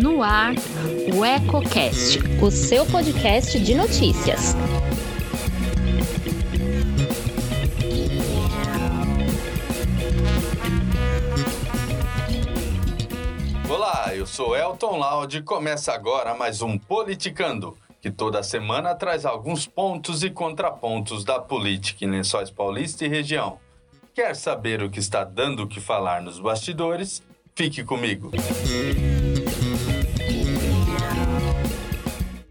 No ar, o EcoCast, o seu podcast de notícias. Olá, eu sou Elton Laude e começa agora mais um Politicando, que toda semana traz alguns pontos e contrapontos da política em Lençóis Paulista e região. Quer saber o que está dando o que falar nos bastidores? Fique comigo.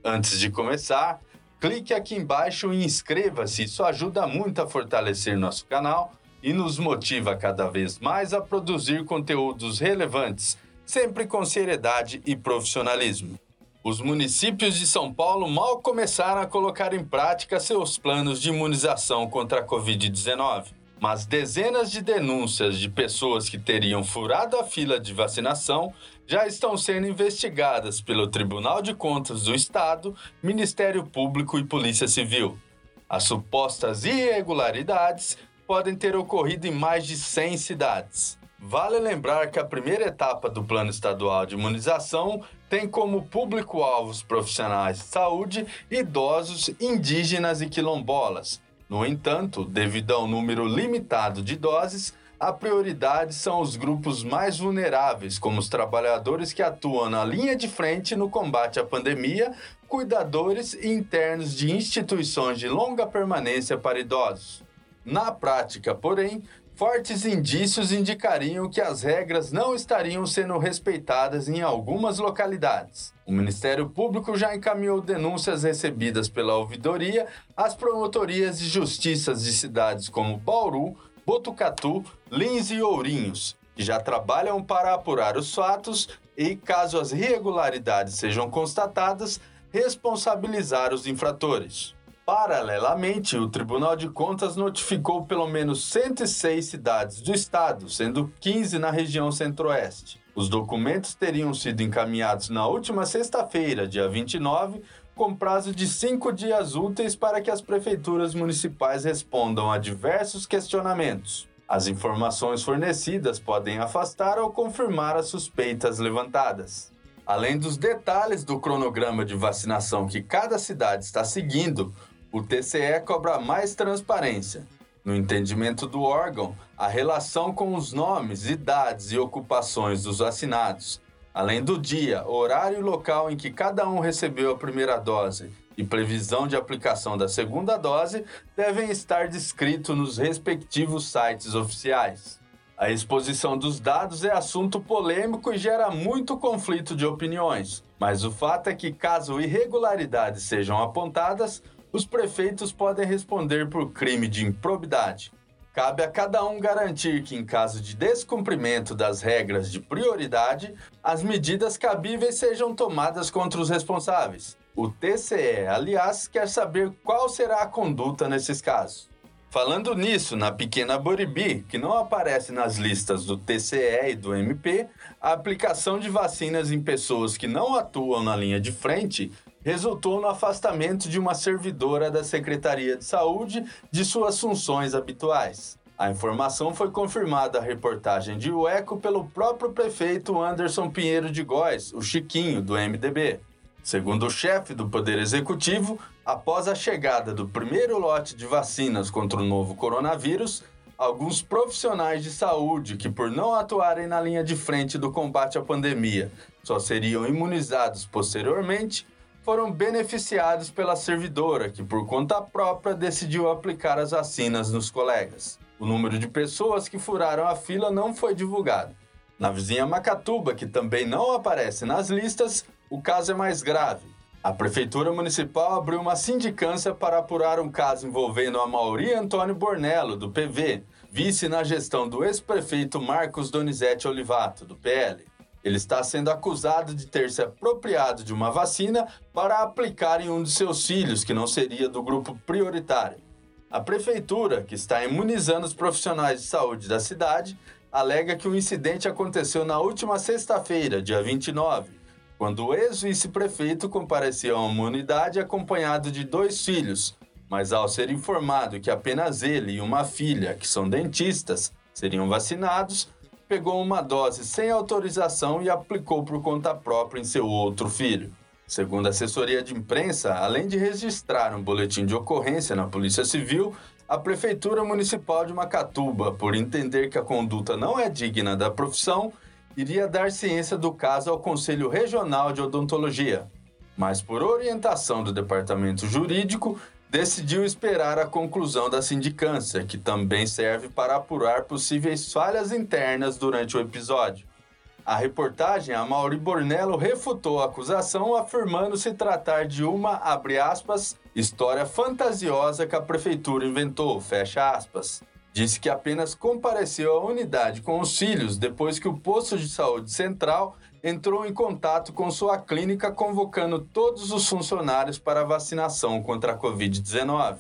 Antes de começar, clique aqui embaixo e inscreva-se. Isso ajuda muito a fortalecer nosso canal e nos motiva cada vez mais a produzir conteúdos relevantes, sempre com seriedade e profissionalismo. Os municípios de São Paulo mal começaram a colocar em prática seus planos de imunização contra a Covid-19 mas dezenas de denúncias de pessoas que teriam furado a fila de vacinação já estão sendo investigadas pelo Tribunal de Contas do Estado, Ministério Público e Polícia Civil. As supostas irregularidades podem ter ocorrido em mais de 100 cidades. Vale lembrar que a primeira etapa do Plano Estadual de Imunização tem como público-alvos profissionais de saúde, idosos, indígenas e quilombolas no entanto, devido ao número limitado de doses, a prioridade são os grupos mais vulneráveis, como os trabalhadores que atuam na linha de frente no combate à pandemia, cuidadores e internos de instituições de longa permanência para idosos. Na prática, porém, fortes indícios indicariam que as regras não estariam sendo respeitadas em algumas localidades. O Ministério Público já encaminhou denúncias recebidas pela ouvidoria às promotorias de justiças de cidades como Bauru, Botucatu, Lins e Ourinhos, que já trabalham para apurar os fatos e, caso as irregularidades sejam constatadas, responsabilizar os infratores. Paralelamente, o Tribunal de Contas notificou pelo menos 106 cidades do estado, sendo 15 na região centro-oeste. Os documentos teriam sido encaminhados na última sexta-feira, dia 29, com prazo de cinco dias úteis para que as prefeituras municipais respondam a diversos questionamentos. As informações fornecidas podem afastar ou confirmar as suspeitas levantadas. Além dos detalhes do cronograma de vacinação que cada cidade está seguindo, o TCE cobra mais transparência. No entendimento do órgão, a relação com os nomes, idades e ocupações dos vacinados, além do dia, horário e local em que cada um recebeu a primeira dose e previsão de aplicação da segunda dose, devem estar descritos nos respectivos sites oficiais. A exposição dos dados é assunto polêmico e gera muito conflito de opiniões, mas o fato é que, caso irregularidades sejam apontadas, os prefeitos podem responder por crime de improbidade. Cabe a cada um garantir que, em caso de descumprimento das regras de prioridade, as medidas cabíveis sejam tomadas contra os responsáveis. O TCE, aliás, quer saber qual será a conduta nesses casos. Falando nisso, na pequena Boribi, que não aparece nas listas do TCE e do MP, a aplicação de vacinas em pessoas que não atuam na linha de frente resultou no afastamento de uma servidora da Secretaria de Saúde de suas funções habituais. A informação foi confirmada à reportagem de UECO pelo próprio prefeito Anderson Pinheiro de Góes, o Chiquinho, do MDB. Segundo o chefe do Poder Executivo, após a chegada do primeiro lote de vacinas contra o novo coronavírus, alguns profissionais de saúde que, por não atuarem na linha de frente do combate à pandemia, só seriam imunizados posteriormente, foram beneficiados pela servidora, que por conta própria decidiu aplicar as vacinas nos colegas. O número de pessoas que furaram a fila não foi divulgado. Na vizinha Macatuba, que também não aparece nas listas, o caso é mais grave. A Prefeitura Municipal abriu uma sindicância para apurar um caso envolvendo a Mauri Antônio Bornello, do PV, vice na gestão do ex-prefeito Marcos Donizete Olivato, do PL. Ele está sendo acusado de ter se apropriado de uma vacina para aplicar em um de seus filhos, que não seria do grupo prioritário. A prefeitura, que está imunizando os profissionais de saúde da cidade, alega que o incidente aconteceu na última sexta-feira, dia 29, quando o ex-vice-prefeito compareceu a uma unidade acompanhado de dois filhos, mas ao ser informado que apenas ele e uma filha, que são dentistas, seriam vacinados, pegou uma dose sem autorização e aplicou por conta própria em seu outro filho. Segundo a assessoria de imprensa, além de registrar um boletim de ocorrência na Polícia Civil, a Prefeitura Municipal de Macatuba, por entender que a conduta não é digna da profissão, iria dar ciência do caso ao Conselho Regional de Odontologia. Mas, por orientação do Departamento Jurídico, decidiu esperar a conclusão da sindicância, que também serve para apurar possíveis falhas internas durante o episódio. A reportagem, a Mauri Bornello refutou a acusação, afirmando se tratar de uma, aspas, história fantasiosa que a prefeitura inventou. Disse que apenas compareceu à unidade com os filhos depois que o posto de saúde central entrou em contato com sua clínica convocando todos os funcionários para vacinação contra a Covid-19,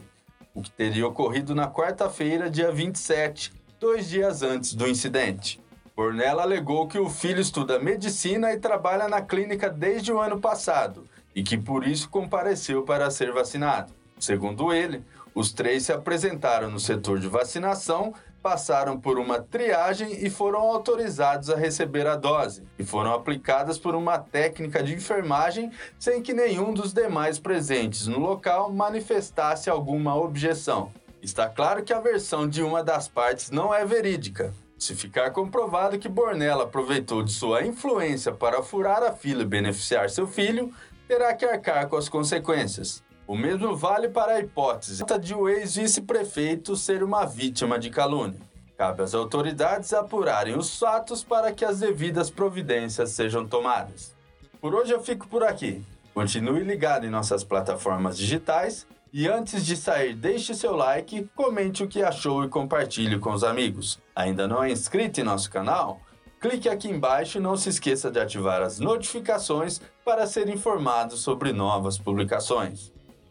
o que teria ocorrido na quarta-feira, dia 27, dois dias antes do incidente. Bornella alegou que o filho estuda medicina e trabalha na clínica desde o ano passado e que por isso compareceu para ser vacinado. Segundo ele, os três se apresentaram no setor de vacinação, passaram por uma triagem e foram autorizados a receber a dose, e foram aplicadas por uma técnica de enfermagem sem que nenhum dos demais presentes no local manifestasse alguma objeção. Está claro que a versão de uma das partes não é verídica, se ficar comprovado que Bornella aproveitou de sua influência para furar a fila e beneficiar seu filho, terá que arcar com as consequências. O mesmo vale para a hipótese de o ex-vice-prefeito ser uma vítima de calúnia. Cabe às autoridades apurarem os fatos para que as devidas providências sejam tomadas. Por hoje eu fico por aqui. Continue ligado em nossas plataformas digitais e antes de sair, deixe seu like, comente o que achou e compartilhe com os amigos. Ainda não é inscrito em nosso canal? Clique aqui embaixo e não se esqueça de ativar as notificações para ser informado sobre novas publicações.